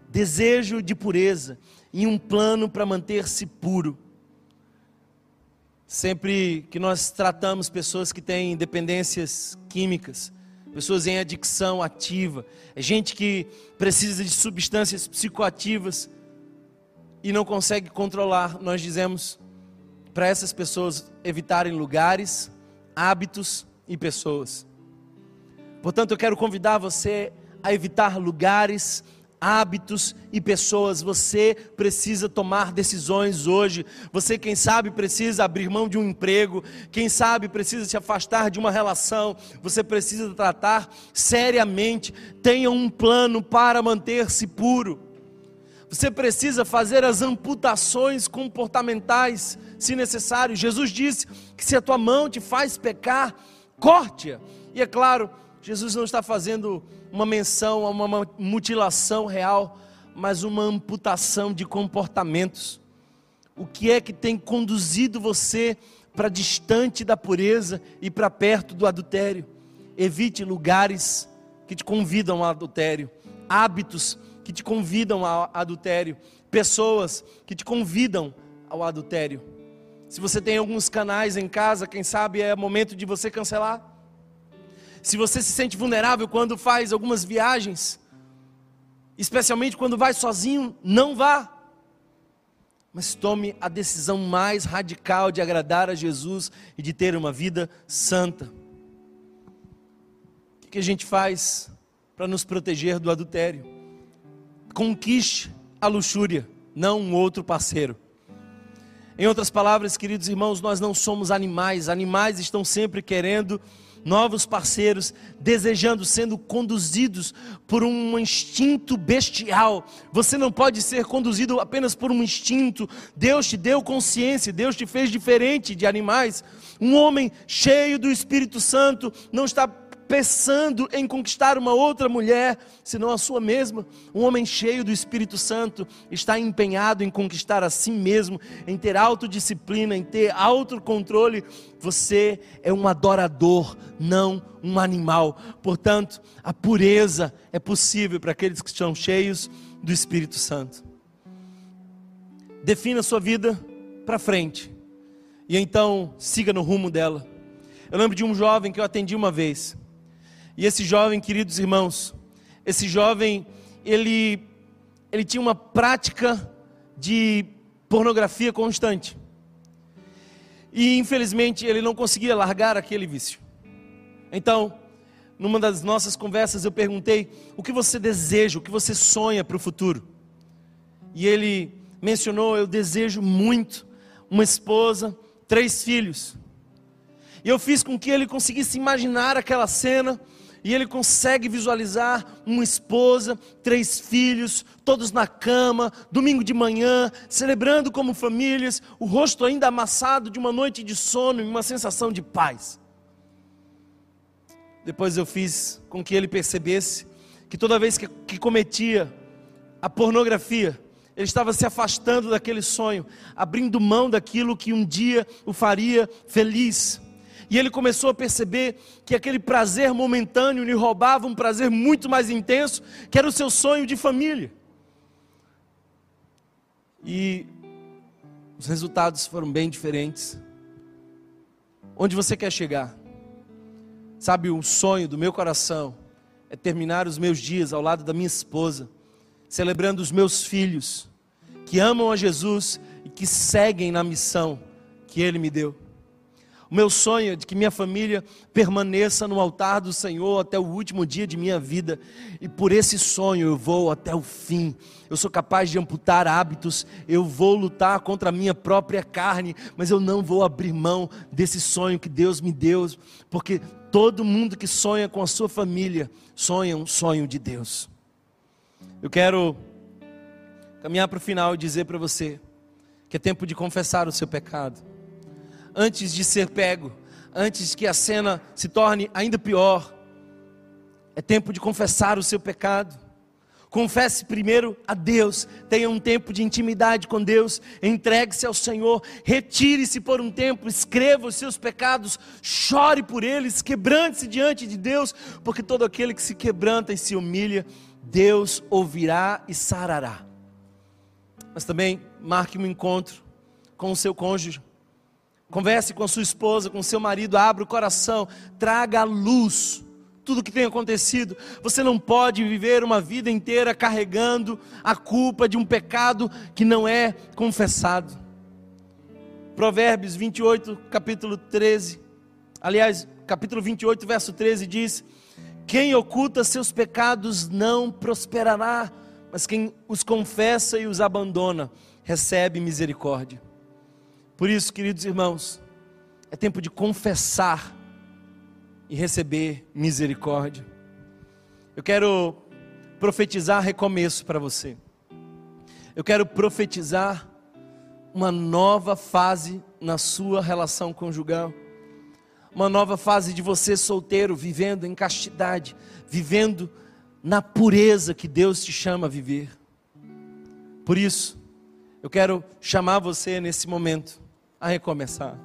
Speaker 2: Desejo de pureza e um plano para manter-se puro. Sempre que nós tratamos pessoas que têm dependências químicas, pessoas em adicção ativa, é gente que precisa de substâncias psicoativas e não consegue controlar, nós dizemos para essas pessoas evitarem lugares, hábitos e pessoas. Portanto, eu quero convidar você a evitar lugares, hábitos e pessoas. Você precisa tomar decisões hoje. Você, quem sabe, precisa abrir mão de um emprego. Quem sabe, precisa se afastar de uma relação. Você precisa tratar seriamente. Tenha um plano para manter-se puro. Você precisa fazer as amputações comportamentais, se necessário. Jesus disse que se a tua mão te faz pecar, corte-a. E é claro, Jesus não está fazendo uma menção a uma mutilação real, mas uma amputação de comportamentos. O que é que tem conduzido você para distante da pureza e para perto do adultério? Evite lugares que te convidam ao adultério, hábitos que te convidam ao adultério, pessoas que te convidam ao adultério. Se você tem alguns canais em casa, quem sabe é momento de você cancelar. Se você se sente vulnerável quando faz algumas viagens, especialmente quando vai sozinho, não vá. Mas tome a decisão mais radical de agradar a Jesus e de ter uma vida santa. O que a gente faz para nos proteger do adultério. Conquiste a luxúria, não um outro parceiro. Em outras palavras, queridos irmãos, nós não somos animais. Animais estão sempre querendo novos parceiros, desejando, sendo conduzidos por um instinto bestial. Você não pode ser conduzido apenas por um instinto. Deus te deu consciência, Deus te fez diferente de animais. Um homem cheio do Espírito Santo não está pensando em conquistar uma outra mulher, senão a sua mesma. Um homem cheio do Espírito Santo está empenhado em conquistar a si mesmo, em ter autodisciplina, em ter autocontrole. Você é um adorador, não um animal. Portanto, a pureza é possível para aqueles que estão cheios do Espírito Santo. Defina a sua vida para frente. E então siga no rumo dela. Eu lembro de um jovem que eu atendi uma vez. E esse jovem, queridos irmãos, esse jovem, ele, ele tinha uma prática de pornografia constante. E infelizmente ele não conseguia largar aquele vício. Então, numa das nossas conversas, eu perguntei: o que você deseja, o que você sonha para o futuro? E ele mencionou: eu desejo muito uma esposa, três filhos. E eu fiz com que ele conseguisse imaginar aquela cena e ele consegue visualizar uma esposa, três filhos, todos na cama, domingo de manhã, celebrando como famílias, o rosto ainda amassado de uma noite de sono e uma sensação de paz. Depois eu fiz com que ele percebesse que toda vez que, que cometia a pornografia, ele estava se afastando daquele sonho, abrindo mão daquilo que um dia o faria feliz. E ele começou a perceber que aquele prazer momentâneo lhe roubava um prazer muito mais intenso, que era o seu sonho de família. E os resultados foram bem diferentes. Onde você quer chegar? Sabe, o sonho do meu coração é terminar os meus dias ao lado da minha esposa, celebrando os meus filhos, que amam a Jesus e que seguem na missão que Ele me deu. O meu sonho é de que minha família permaneça no altar do Senhor até o último dia de minha vida. E por esse sonho eu vou até o fim. Eu sou capaz de amputar hábitos, eu vou lutar contra a minha própria carne, mas eu não vou abrir mão desse sonho que Deus me deu, porque todo mundo que sonha com a sua família sonha um sonho de Deus. Eu quero caminhar para o final e dizer para você que é tempo de confessar o seu pecado antes de ser pego, antes que a cena se torne ainda pior. É tempo de confessar o seu pecado. Confesse primeiro a Deus, tenha um tempo de intimidade com Deus, entregue-se ao Senhor, retire-se por um tempo, escreva os seus pecados, chore por eles, quebrante-se diante de Deus, porque todo aquele que se quebranta e se humilha, Deus ouvirá e sarará. Mas também marque um encontro com o seu cônjuge, Converse com a sua esposa, com o seu marido, abra o coração, traga à luz tudo o que tem acontecido. Você não pode viver uma vida inteira carregando a culpa de um pecado que não é confessado. Provérbios 28, capítulo 13. Aliás, capítulo 28, verso 13 diz: Quem oculta seus pecados não prosperará, mas quem os confessa e os abandona recebe misericórdia. Por isso, queridos irmãos, é tempo de confessar e receber misericórdia. Eu quero profetizar recomeço para você. Eu quero profetizar uma nova fase na sua relação conjugal. Uma nova fase de você solteiro, vivendo em castidade, vivendo na pureza que Deus te chama a viver. Por isso, eu quero chamar você nesse momento a recomeçar.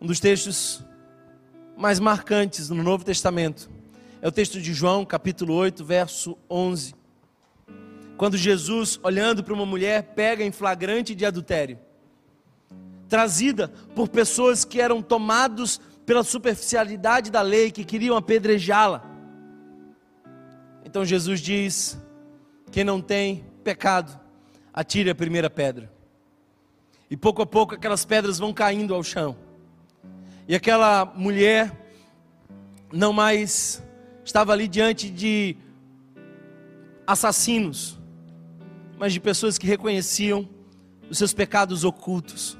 Speaker 2: Um dos textos mais marcantes no Novo Testamento é o texto de João, capítulo 8, verso 11. Quando Jesus, olhando para uma mulher, pega em flagrante de adultério, trazida por pessoas que eram tomados pela superficialidade da lei, que queriam apedrejá-la. Então Jesus diz: quem não tem pecado, atire a primeira pedra. E pouco a pouco aquelas pedras vão caindo ao chão. E aquela mulher não mais estava ali diante de assassinos, mas de pessoas que reconheciam os seus pecados ocultos.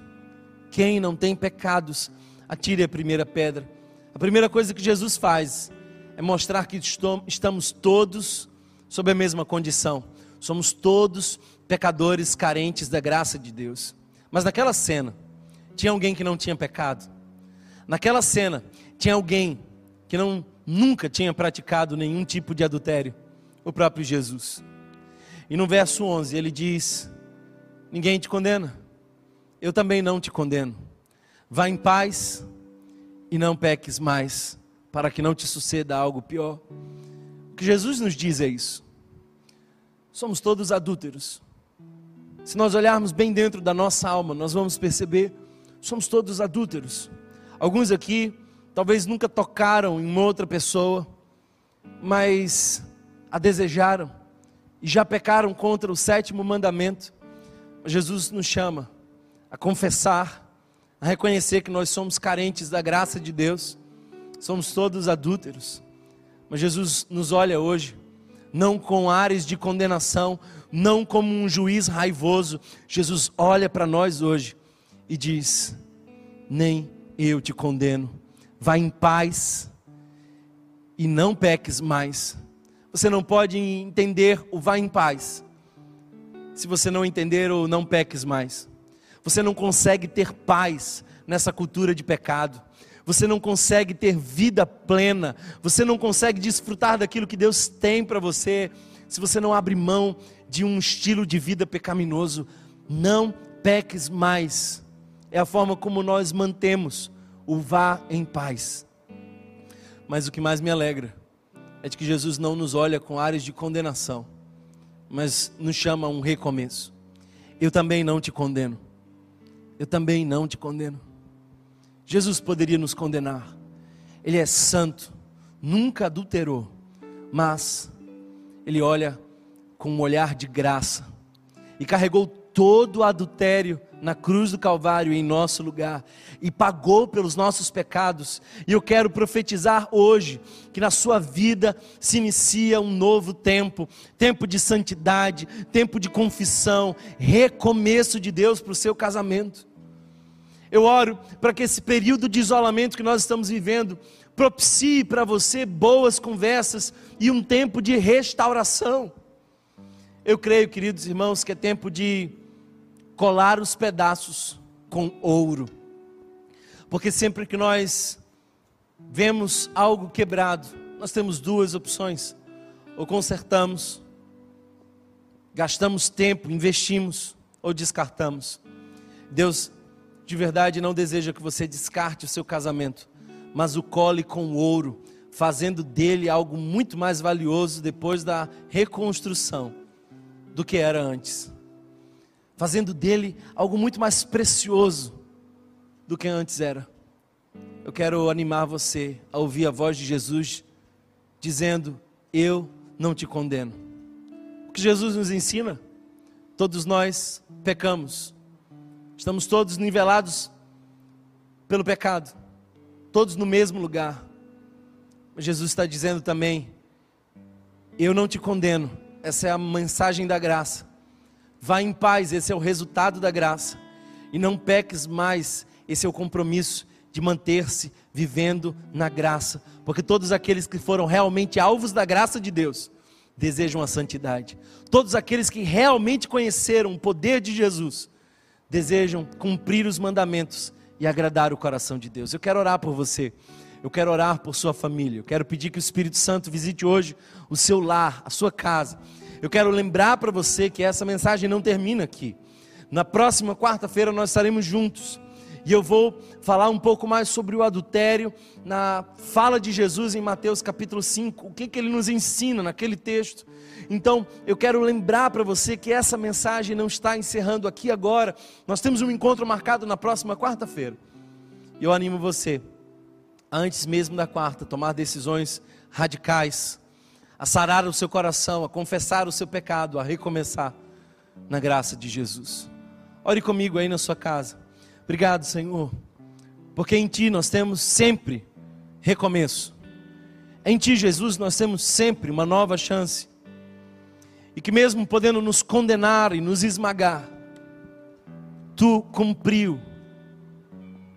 Speaker 2: Quem não tem pecados, atire a primeira pedra. A primeira coisa que Jesus faz é mostrar que estamos todos sob a mesma condição. Somos todos pecadores carentes da graça de Deus. Mas naquela cena, tinha alguém que não tinha pecado. Naquela cena, tinha alguém que não nunca tinha praticado nenhum tipo de adultério, o próprio Jesus. E no verso 11 ele diz: Ninguém te condena, eu também não te condeno. Vá em paz e não peques mais, para que não te suceda algo pior. O que Jesus nos diz é isso. Somos todos adúlteros. Se nós olharmos bem dentro da nossa alma, nós vamos perceber, somos todos adúlteros. Alguns aqui talvez nunca tocaram em outra pessoa, mas a desejaram e já pecaram contra o sétimo mandamento. Jesus nos chama a confessar, a reconhecer que nós somos carentes da graça de Deus, somos todos adúlteros. Mas Jesus nos olha hoje, não com ares de condenação, não como um juiz raivoso. Jesus olha para nós hoje e diz: Nem eu te condeno vá em paz e não peques mais. Você não pode entender o vá em paz se você não entender o não peques mais. Você não consegue ter paz nessa cultura de pecado. Você não consegue ter vida plena. Você não consegue desfrutar daquilo que Deus tem para você se você não abre mão de um estilo de vida pecaminoso. Não peques mais. É a forma como nós mantemos o vá em paz. Mas o que mais me alegra é de que Jesus não nos olha com áreas de condenação, mas nos chama a um recomeço. Eu também não te condeno. Eu também não te condeno. Jesus poderia nos condenar. Ele é santo, nunca adulterou, mas ele olha com um olhar de graça e carregou todo o adultério na cruz do Calvário em nosso lugar e pagou pelos nossos pecados. E eu quero profetizar hoje que na sua vida se inicia um novo tempo tempo de santidade, tempo de confissão, recomeço de Deus para o seu casamento. Eu oro para que esse período de isolamento que nós estamos vivendo propicie para você boas conversas e um tempo de restauração. Eu creio, queridos irmãos, que é tempo de colar os pedaços com ouro. Porque sempre que nós vemos algo quebrado, nós temos duas opções: ou consertamos, gastamos tempo, investimos, ou descartamos. Deus de verdade não deseja que você descarte o seu casamento, mas o cole com ouro, fazendo dele algo muito mais valioso depois da reconstrução do que era antes fazendo dele algo muito mais precioso do que antes era. Eu quero animar você a ouvir a voz de Jesus dizendo: Eu não te condeno. O que Jesus nos ensina? Todos nós pecamos, estamos todos nivelados pelo pecado, todos no mesmo lugar. Mas Jesus está dizendo também: Eu não te condeno. Essa é a mensagem da graça. Vá em paz, esse é o resultado da graça. E não peques mais, esse é o compromisso de manter-se vivendo na graça. Porque todos aqueles que foram realmente alvos da graça de Deus desejam a santidade. Todos aqueles que realmente conheceram o poder de Jesus desejam cumprir os mandamentos e agradar o coração de Deus. Eu quero orar por você. Eu quero orar por sua família. Eu quero pedir que o Espírito Santo visite hoje o seu lar, a sua casa eu quero lembrar para você que essa mensagem não termina aqui. Na próxima quarta-feira nós estaremos juntos. E eu vou falar um pouco mais sobre o adultério na fala de Jesus em Mateus capítulo 5, o que, que ele nos ensina naquele texto. Então, eu quero lembrar para você que essa mensagem não está encerrando aqui agora. Nós temos um encontro marcado na próxima quarta-feira. Eu animo você, antes mesmo da quarta, tomar decisões radicais a sarar o seu coração, a confessar o seu pecado, a recomeçar na graça de Jesus. Ore comigo aí na sua casa. Obrigado, Senhor, porque em Ti nós temos sempre recomeço. Em Ti, Jesus, nós temos sempre uma nova chance. E que mesmo podendo nos condenar e nos esmagar, Tu cumpriu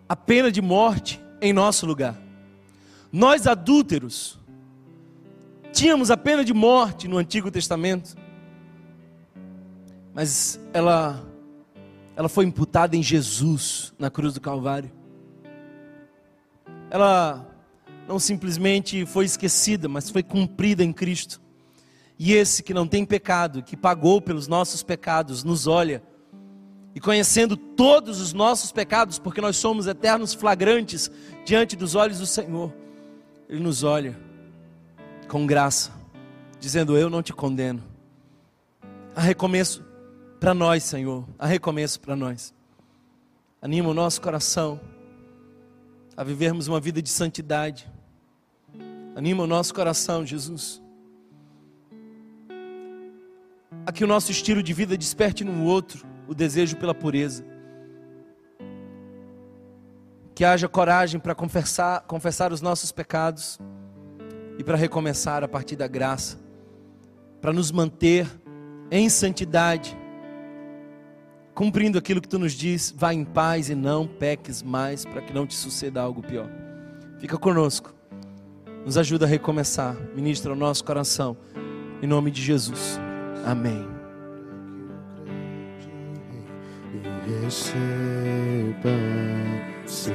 Speaker 2: a pena de morte em nosso lugar. Nós adúlteros tínhamos a pena de morte no Antigo Testamento, mas ela ela foi imputada em Jesus na cruz do Calvário. Ela não simplesmente foi esquecida, mas foi cumprida em Cristo. E esse que não tem pecado, que pagou pelos nossos pecados, nos olha e conhecendo todos os nossos pecados, porque nós somos eternos flagrantes diante dos olhos do Senhor, Ele nos olha com graça, dizendo: Eu não te condeno. Há recomeço para nós, Senhor, há recomeço para nós. Anima o nosso coração a vivermos uma vida de santidade. Anima o nosso coração, Jesus. A que o nosso estilo de vida desperte no outro o desejo pela pureza. Que haja coragem para confessar, confessar os nossos pecados e para recomeçar a partir da graça, para nos manter em santidade, cumprindo aquilo que tu nos diz, vá em paz e não peques mais, para que não te suceda algo pior. Fica conosco, nos ajuda a recomeçar, ministra o nosso coração, em nome de Jesus. Amém.
Speaker 3: receba sim.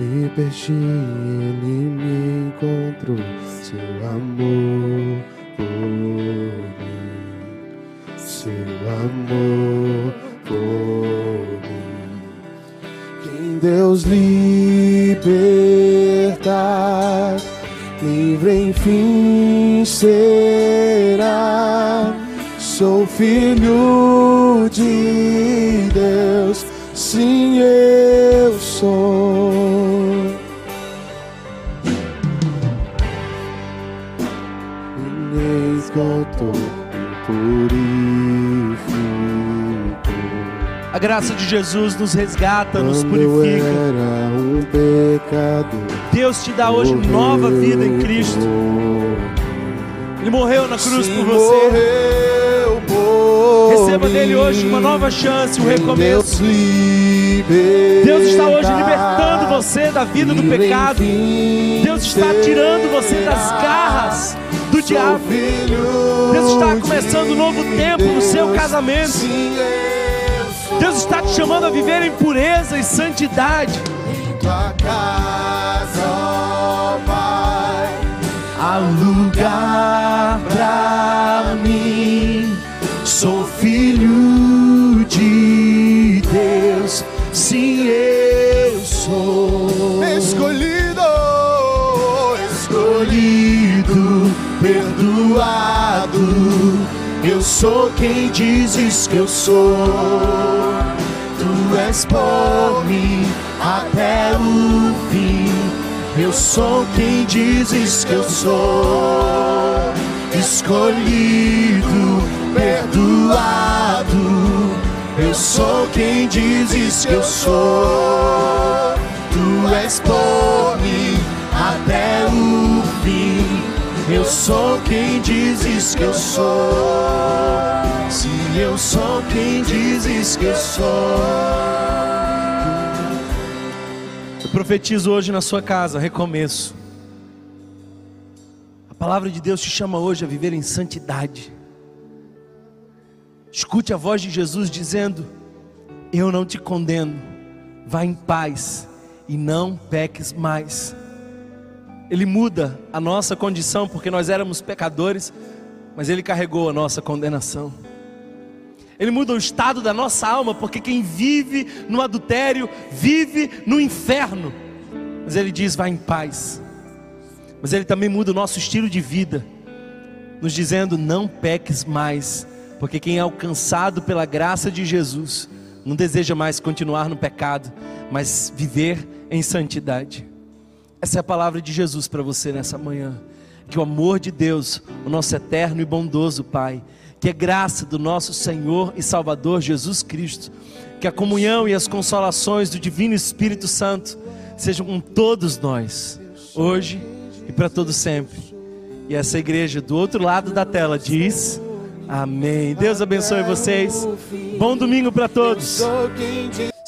Speaker 3: E perdi ele me encontrou seu amor por mim, seu amor por mim. Quem Deus libertar, livre enfim será Sou filho de
Speaker 2: graça de Jesus nos resgata, nos purifica.
Speaker 3: Um pecador,
Speaker 2: Deus te dá hoje nova vida em Cristo. Ele morreu na cruz por você. Receba dele hoje uma nova chance, um recomeço. Deus está hoje libertando você da vida do pecado. Deus está tirando você das garras do diabo. Deus está começando um novo tempo no seu casamento. Deus está te chamando a viver em pureza e santidade.
Speaker 3: Tua casa, ó Pai,
Speaker 2: há lugar pra mim. Sou filho de Deus, sim, eu sou Eu sou quem dizes que eu sou. Tu és por mim até o fim. Eu sou quem dizes que eu sou. Escolhido, perdoado. Eu sou quem dizes que eu sou. Tu és por mim até o. Eu sou quem dizes que eu sou. Se eu sou quem dizes que eu sou. Eu profetizo hoje na sua casa, recomeço. A palavra de Deus te chama hoje a viver em santidade. Escute a voz de Jesus dizendo: Eu não te condeno, vá em paz e não peques mais. Ele muda a nossa condição porque nós éramos pecadores, mas Ele carregou a nossa condenação. Ele muda o estado da nossa alma, porque quem vive no adultério vive no inferno. Mas Ele diz: vá em paz. Mas Ele também muda o nosso estilo de vida, nos dizendo: não peques mais, porque quem é alcançado pela graça de Jesus não deseja mais continuar no pecado, mas viver em santidade. Essa é a palavra de Jesus para você nessa manhã. Que o amor de Deus, o nosso eterno e bondoso Pai, que a graça do nosso Senhor e Salvador Jesus Cristo, que a comunhão e as consolações do Divino Espírito Santo sejam com todos nós, hoje e para todo sempre. E essa igreja do outro lado da tela diz: Amém. Deus abençoe vocês. Bom domingo para todos.